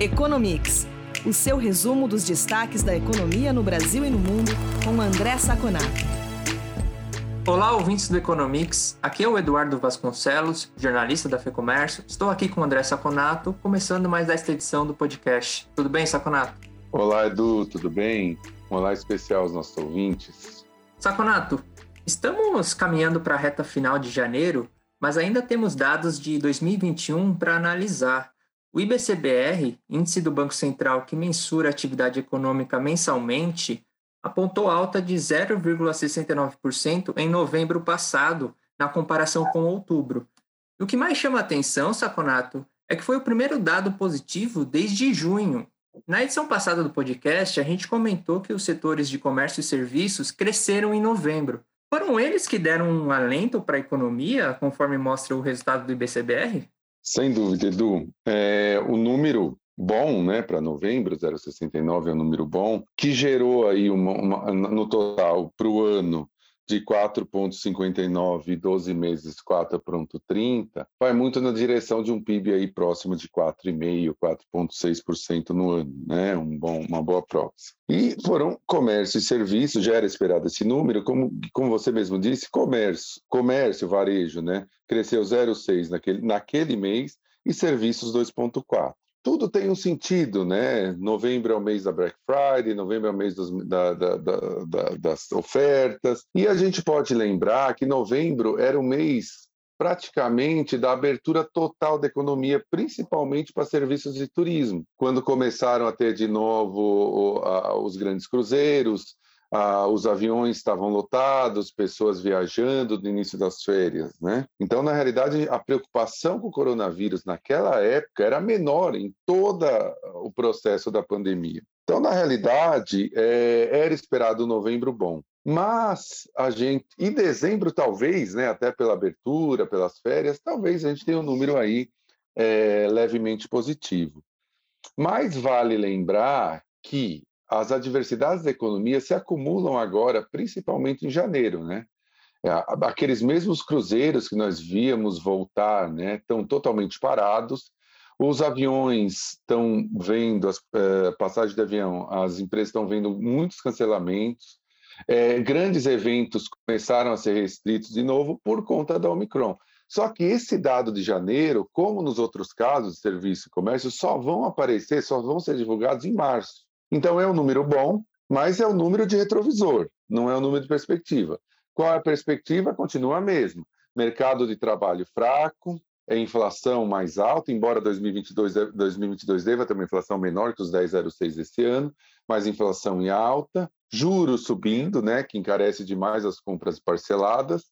Economics, o seu resumo dos destaques da economia no Brasil e no mundo, com André Saconato. Olá, ouvintes do Economics. Aqui é o Eduardo Vasconcelos, jornalista da FEComércio. Estou aqui com o André Saconato, começando mais esta edição do podcast. Tudo bem, Saconato? Olá, Edu, tudo bem? Um olá especial aos nossos ouvintes. Saconato, estamos caminhando para a reta final de janeiro, mas ainda temos dados de 2021 para analisar. O IBCBR, índice do Banco Central que mensura a atividade econômica mensalmente, apontou alta de 0,69% em novembro passado, na comparação com outubro. E o que mais chama a atenção, Saconato, é que foi o primeiro dado positivo desde junho. Na edição passada do podcast, a gente comentou que os setores de comércio e serviços cresceram em novembro. Foram eles que deram um alento para a economia, conforme mostra o resultado do IBCBR? Sem dúvida, Edu. É, o número bom, né, para novembro, 0,69 é um número bom, que gerou aí uma, uma no total para o ano de 4,59 e 12 meses 4,30, vai muito na direção de um PIB aí próximo de 4,5%, 4,6% no ano, né? Um bom, uma boa proxy. E foram comércio e serviços, já era esperado esse número, como, como você mesmo disse, comércio, comércio, varejo, né? Cresceu 0,6 naquele, naquele mês e serviços 2,4 tudo tem um sentido, né? Novembro é o mês da Black Friday, novembro é o mês dos, da, da, da, das ofertas, e a gente pode lembrar que novembro era o mês praticamente da abertura total da economia, principalmente para serviços de turismo, quando começaram a ter de novo os grandes cruzeiros, ah, os aviões estavam lotados, pessoas viajando no início das férias, né? Então, na realidade, a preocupação com o coronavírus naquela época era menor em todo o processo da pandemia. Então, na realidade, é, era esperado novembro bom. Mas a gente, em dezembro, talvez, né, até pela abertura, pelas férias, talvez a gente tenha um número aí é, levemente positivo. Mas vale lembrar que as adversidades da economia se acumulam agora, principalmente em janeiro, né? É, aqueles mesmos cruzeiros que nós víamos voltar, né, estão totalmente parados. Os aviões estão vendo, as uh, passagens de avião, as empresas estão vendo muitos cancelamentos. É, grandes eventos começaram a ser restritos de novo por conta da Omicron. Só que esse dado de janeiro, como nos outros casos de serviço e comércio, só vão aparecer, só vão ser divulgados em março. Então é um número bom, mas é o um número de retrovisor, não é o um número de perspectiva. Qual é a perspectiva? Continua a mesma. Mercado de trabalho fraco, é inflação mais alta, embora 2022, 2022 deva ter uma inflação menor que os 10,06 desse ano, mas inflação em alta, juros subindo, né, que encarece demais as compras parceladas.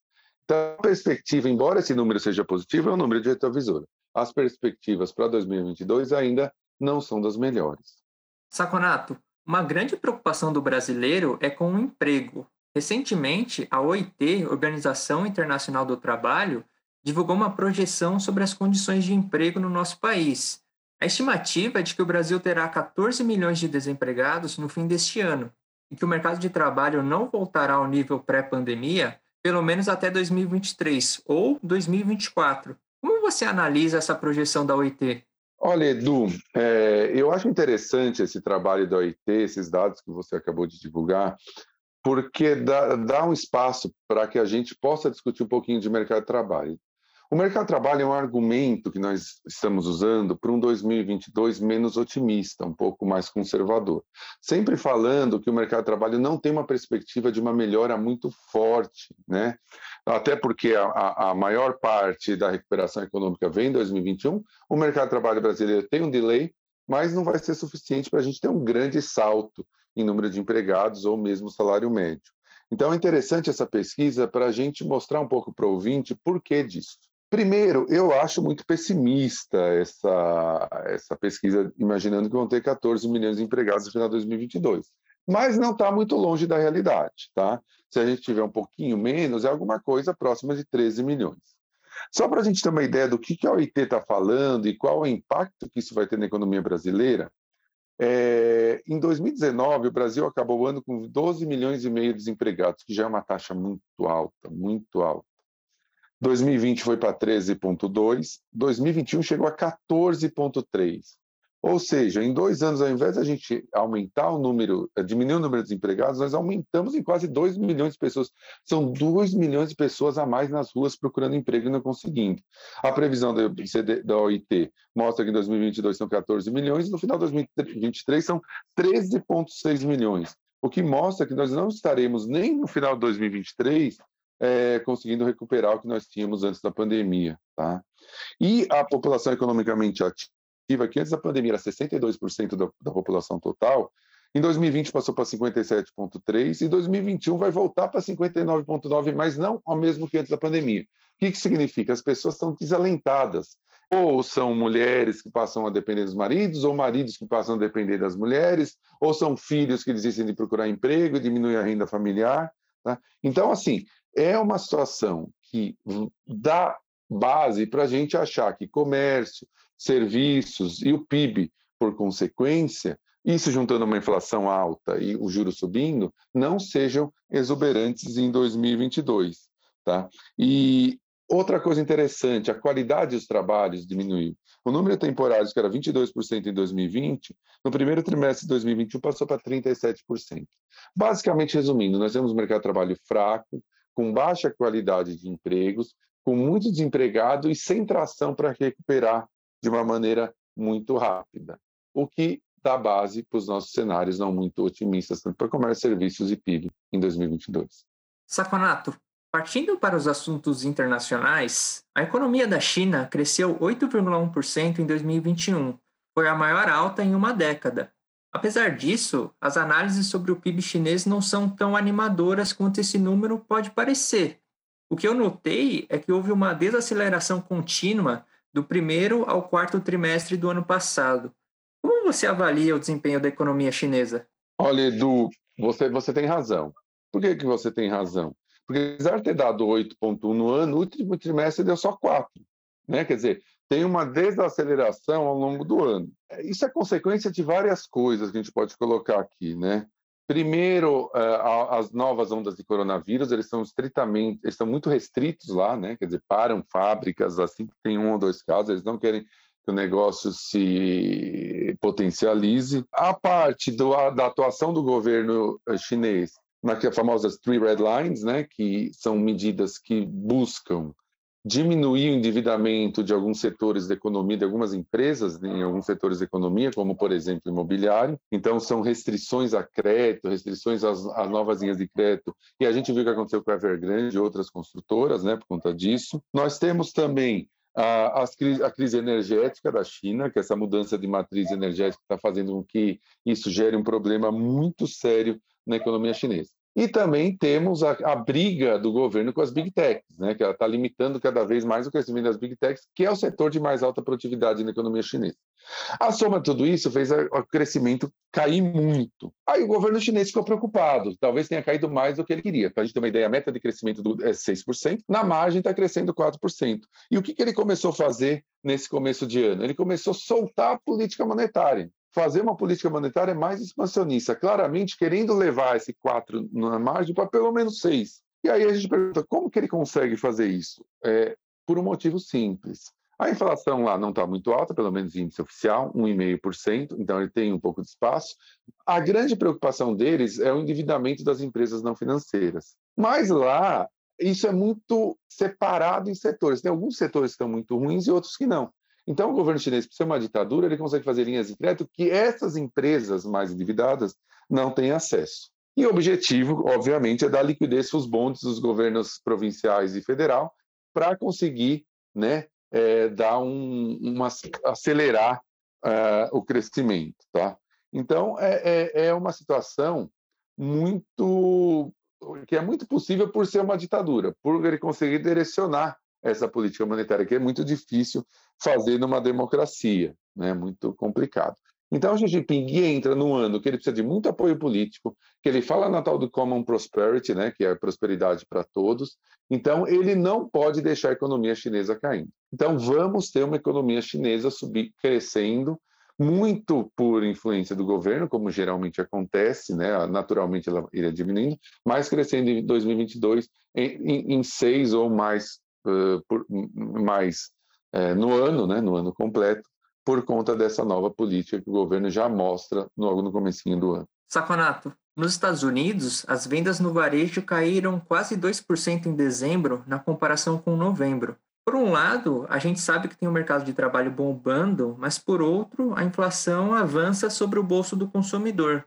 Então, a perspectiva, embora esse número seja positivo, é um número de retrovisor. As perspectivas para 2022 ainda não são das melhores. Saconato, uma grande preocupação do brasileiro é com o emprego. Recentemente, a OIT, Organização Internacional do Trabalho, divulgou uma projeção sobre as condições de emprego no nosso país. A estimativa é de que o Brasil terá 14 milhões de desempregados no fim deste ano e que o mercado de trabalho não voltará ao nível pré-pandemia pelo menos até 2023 ou 2024. Como você analisa essa projeção da OIT? Olha, Edu, é, eu acho interessante esse trabalho da OIT, esses dados que você acabou de divulgar, porque dá, dá um espaço para que a gente possa discutir um pouquinho de mercado de trabalho. O mercado de trabalho é um argumento que nós estamos usando para um 2022 menos otimista, um pouco mais conservador. Sempre falando que o mercado de trabalho não tem uma perspectiva de uma melhora muito forte, né? Até porque a, a maior parte da recuperação econômica vem em 2021, o mercado de trabalho brasileiro tem um delay, mas não vai ser suficiente para a gente ter um grande salto em número de empregados ou mesmo salário médio. Então é interessante essa pesquisa para a gente mostrar um pouco para o ouvinte por que disso. Primeiro, eu acho muito pessimista essa, essa pesquisa, imaginando que vão ter 14 milhões de empregados no final de 2022. Mas não está muito longe da realidade, tá? Se a gente tiver um pouquinho menos, é alguma coisa próxima de 13 milhões. Só para a gente ter uma ideia do que, que a OIT está falando e qual o impacto que isso vai ter na economia brasileira, é, em 2019, o Brasil acabou o ano com 12 milhões e meio de desempregados, que já é uma taxa muito alta, muito alta. 2020 foi para 13,2, 2021 chegou a 14,3. Ou seja, em dois anos, ao invés de a gente aumentar o número, eh, diminuir o número de desempregados, nós aumentamos em quase 2 milhões de pessoas. São 2 milhões de pessoas a mais nas ruas procurando emprego e não conseguindo. A previsão da, OIT mostra que em 2022 são 14 milhões e no final de 2023 são 13,6 milhões. O que mostra que nós não estaremos nem no final de 2023 é, conseguindo recuperar o que nós tínhamos antes da pandemia. Tá? E a população economicamente ativa que antes da pandemia era 62% da, da população total, em 2020 passou para 57,3% e 2021 vai voltar para 59,9%, mas não ao mesmo que antes da pandemia. O que, que significa? As pessoas estão desalentadas. Ou são mulheres que passam a depender dos maridos, ou maridos que passam a depender das mulheres, ou são filhos que desistem de procurar emprego e diminuem a renda familiar. Tá? Então, assim, é uma situação que dá base para a gente achar que comércio, serviços e o PIB, por consequência, isso juntando uma inflação alta e o juro subindo, não sejam exuberantes em 2022. Tá? E outra coisa interessante, a qualidade dos trabalhos diminuiu. O número de temporários, que era 22% em 2020, no primeiro trimestre de 2021 passou para 37%. Basicamente, resumindo, nós temos um mercado de trabalho fraco, com baixa qualidade de empregos, com muito desempregado e sem tração para recuperar de uma maneira muito rápida, o que dá base para os nossos cenários não muito otimistas, tanto para comércio, serviços e PIB em 2022. Saconato, partindo para os assuntos internacionais, a economia da China cresceu 8,1% em 2021, foi a maior alta em uma década. Apesar disso, as análises sobre o PIB chinês não são tão animadoras quanto esse número pode parecer. O que eu notei é que houve uma desaceleração contínua do primeiro ao quarto trimestre do ano passado. Como você avalia o desempenho da economia chinesa? Olha, Edu, você, você tem razão. Por que, que você tem razão? Porque apesar de ter dado 8,1 no ano, o último trimestre deu só 4. Né? Quer dizer, tem uma desaceleração ao longo do ano. Isso é consequência de várias coisas que a gente pode colocar aqui. Né? Primeiro, eh, as novas ondas de coronavírus, eles são estritamente, eles estão muito restritos lá, né? Quer dizer, param fábricas assim que tem um ou dois casos, eles não querem que o negócio se potencialize. A parte do, da atuação do governo eh, chinês, naquelas famosas Three Red Lines, né? Que são medidas que buscam diminuir o endividamento de alguns setores da economia, de algumas empresas em alguns setores da economia, como, por exemplo, imobiliário. Então, são restrições a crédito, restrições às, às novas linhas de crédito. E a gente viu o que aconteceu com a Evergrande e outras construtoras, né, por conta disso. Nós temos também a, a, crise energética da China, que essa mudança de matriz energética está fazendo com que isso gere um problema muito sério na economia chinesa. E também temos a, a, briga do governo com as big techs, né, que ela está limitando cada vez mais o crescimento das big techs, que é o setor de mais alta produtividade na economia chinesa. A soma de tudo isso fez o crescimento cair muito. Aí o governo chinês ficou preocupado, talvez tenha caído mais do que ele queria. Para a gente ter uma ideia, a meta de crescimento é 6%, na margem está crescendo 4%. E o que, que ele começou a fazer nesse começo de ano? Ele começou a soltar a política monetária fazer uma política monetária mais expansionista, claramente querendo levar esse 4 na margem para pelo menos 6. E aí a gente pergunta, como que ele consegue fazer isso? É, por um motivo simples. A inflação lá não está muito alta, pelo menos índice oficial, 1,5%, então ele tem um pouco de espaço. A grande preocupação deles é o endividamento das empresas não financeiras. Mas lá, isso é muito separado em setores. Tem alguns setores que estão muito ruins e outros que não. Então, o governo chinês, por ser uma ditadura, ele consegue fazer linhas de crédito que essas empresas mais endividadas não têm acesso. E o objetivo, obviamente, é dar liquidez para os bondes dos governos provinciais e federal para conseguir né, é, dar um, uma, acelerar uh, o crescimento. Tá? Então, é, é, é uma situação muito que é muito possível por ser uma ditadura, por ele conseguir direcionar essa política monetária, que é muito difícil fazer numa democracia, né? muito complicado. Então, o Xi Jinping entra num ano que ele precisa de muito apoio político, que ele fala na tal do Common Prosperity, né, que é a prosperidade para todos. Então, ele não pode deixar a economia chinesa caindo. Então, vamos ter uma economia chinesa subir, crescendo, muito por influência do governo, como geralmente acontece, né? naturalmente ela iria diminuindo, mas crescendo em 2022 em, em, em seis ou mais por, mais uh, no ano, né? no ano completo, por conta dessa nova política que o governo já mostra logo no comecinho do ano. Saconato, nos Estados Unidos, as vendas no varejo caíram quase 2% em dezembro na comparação com novembro. Por um lado, a gente sabe que tem um mercado de trabalho bombando, mas por outro, a inflação avança sobre o bolso do consumidor.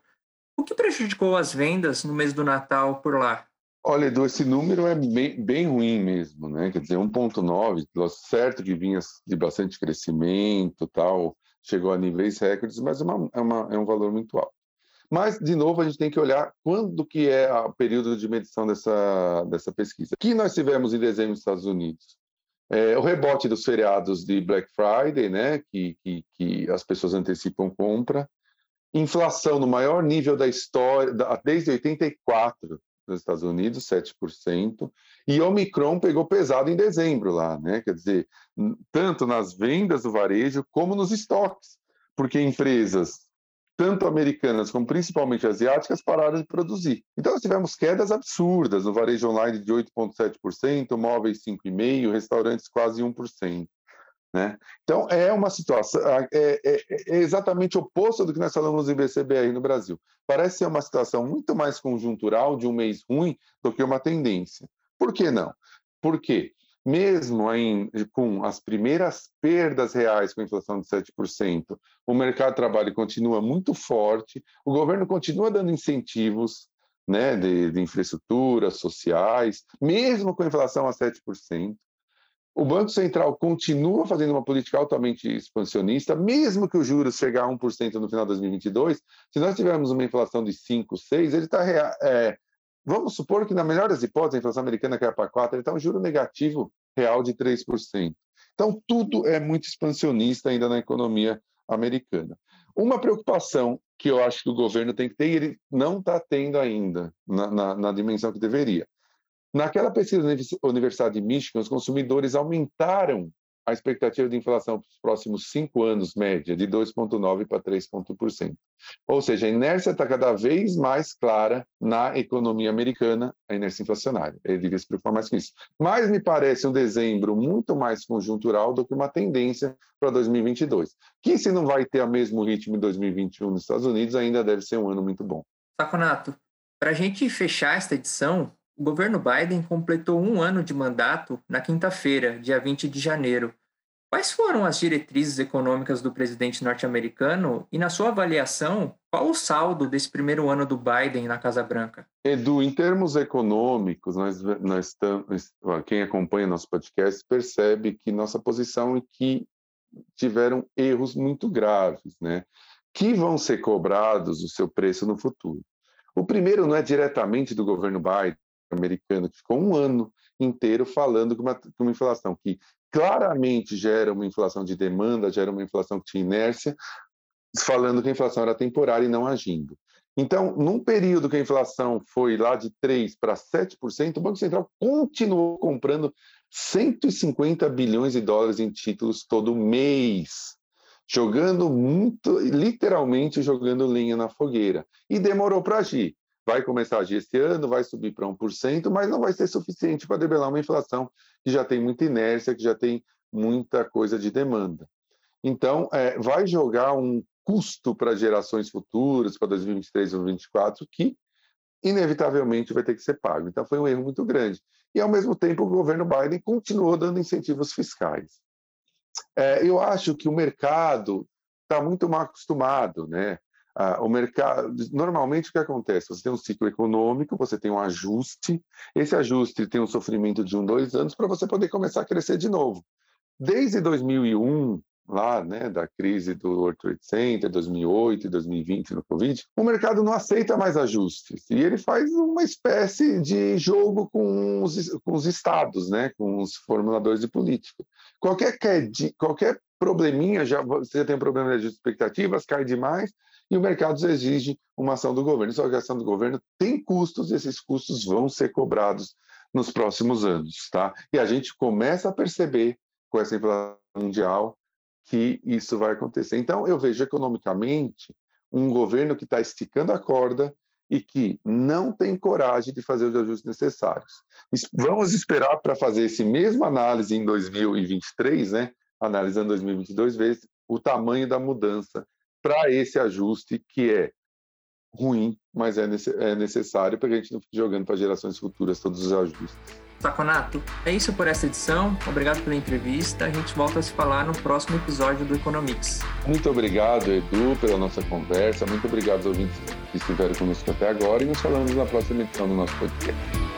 O que prejudicou as vendas no mês do Natal por lá? Olha, Edu, esse número é bem, bem ruim mesmo, né? Quer dizer, 1,9, certo que vinha de bastante crescimento, tal, chegou a níveis recordes, mas é, uma, é, uma, é um valor muito alto. Mas, de novo, a gente tem que olhar quando que é o período de medição dessa, dessa pesquisa. Que nós tivemos em dezembro nos Estados Unidos? É, o rebote dos feriados de Black Friday, né, que, que, que, as pessoas antecipam compra, inflação no maior nível da história, desde 84 nos Estados Unidos, 7%, e Omicron pegou pesado em dezembro lá, né, quer dizer, tanto nas vendas do varejo como nos estoques, porque empresas tanto americanas como principalmente asiáticas, pararam de produzir. Então, nós tivemos quedas absurdas no varejo online de 8,7%, móveis 5,5%, restaurantes quase 1%. Né? Então, é uma situação, é, é, é, exatamente o oposto do que nós falamos do IBCBR no Brasil. Parece ser uma situação muito mais conjuntural de um mês ruim do que uma tendência. Por que não? Por quê? mesmo em, com as primeiras perdas reais com a inflação de 7%, o mercado de trabalho continua muito forte, o governo continua dando incentivos né, de, de infraestrutura, sociais, mesmo com a inflação a 7%. O Banco Central continua fazendo uma política altamente expansionista, mesmo que o juros chegue a 1% no final de 2022. Se nós tivermos uma inflação de 5, 6, ele está é, Vamos supor que, na melhor das hipóteses, a inflação americana caia para 4, ele está um juro negativo real de 3%. Então, tudo é muito expansionista ainda na economia americana. Uma preocupação que eu acho que o governo tem que ter, e ele não está tendo ainda na, na, na dimensão que deveria. Naquela pesquisa da Universidade de Michigan, os consumidores aumentaram a expectativa de inflação para os próximos cinco anos, média, de 2,9% para 3,1%. Ou seja, a inércia está cada vez mais clara na economia americana, a inércia inflacionária. Ele devia se preocupar mais com isso. Mas me parece um dezembro muito mais conjuntural do que uma tendência para 2022, que se não vai ter o mesmo ritmo em 2021 nos Estados Unidos, ainda deve ser um ano muito bom. Saconato, para a gente fechar esta edição, o governo Biden completou um ano de mandato na quinta-feira, dia 20 de janeiro. Quais foram as diretrizes econômicas do presidente norte-americano e, na sua avaliação, qual o saldo desse primeiro ano do Biden na Casa Branca? Edu, em termos econômicos, nós, nós estamos, quem acompanha nosso podcast percebe que nossa posição é que tiveram erros muito graves, né? que vão ser cobrados o seu preço no futuro. O primeiro não é diretamente do governo Biden, americano, que ficou um ano inteiro falando que uma, uma inflação que claramente gera uma inflação de demanda, gera uma inflação que tinha inércia, falando que a inflação era temporária e não agindo. Então, num período que a inflação foi lá de 3% para 7%, o Banco Central continuou comprando 150 bilhões de dólares em títulos todo mês, jogando muito, literalmente jogando lenha na fogueira. E demorou para agir vai começar a agir esse ano, vai subir para 1%, mas não vai ser suficiente para debelar uma inflação que já tem muita inércia, que já tem muita coisa de demanda. Então, é, vai jogar um custo para gerações futuras, para 2023 ou 2024, que inevitavelmente vai ter que ser pago. Então, foi um erro muito grande. E, ao mesmo tempo, o governo Biden continuou dando incentivos fiscais. É, eu acho que o mercado está muito mal acostumado, né? Ah, o mercado, normalmente o que acontece? Você tem um ciclo econômico, você tem um ajuste, esse ajuste tem um sofrimento de um, dois anos para você poder começar a crescer de novo. Desde 2001, lá, né, da crise do World Trade Center, 2008 e 2020 no Covid, o mercado não aceita mais ajustes e ele faz uma espécie de jogo com os, com os estados, né, com os formuladores de política. Qualquer, qualquer probleminha, já, você tem um problema de expectativas, cai demais, e o mercado exige uma ação do governo. Só que a ação do governo tem custos e esses custos vão ser cobrados nos próximos anos. Tá? E a gente começa a perceber com essa inflação mundial que isso vai acontecer. Então, eu vejo economicamente um governo que está esticando a corda e que não tem coragem de fazer os ajustes necessários. Vamos esperar para fazer esse mesmo análise em 2023, né? Analisando 2022, ver o tamanho da mudança para esse ajuste que é ruim, mas é, é necessário para que a gente não fique jogando para gerações futuras todos os ajustes. Saconato, é isso por essa edição. Obrigado pela entrevista. A gente volta a se falar no próximo episódio do Economics. Muito obrigado, Edu, pela nossa conversa. Muito obrigado aos ouvintes que estiveram conosco até agora e nos falamos na próxima edição do nosso podcast.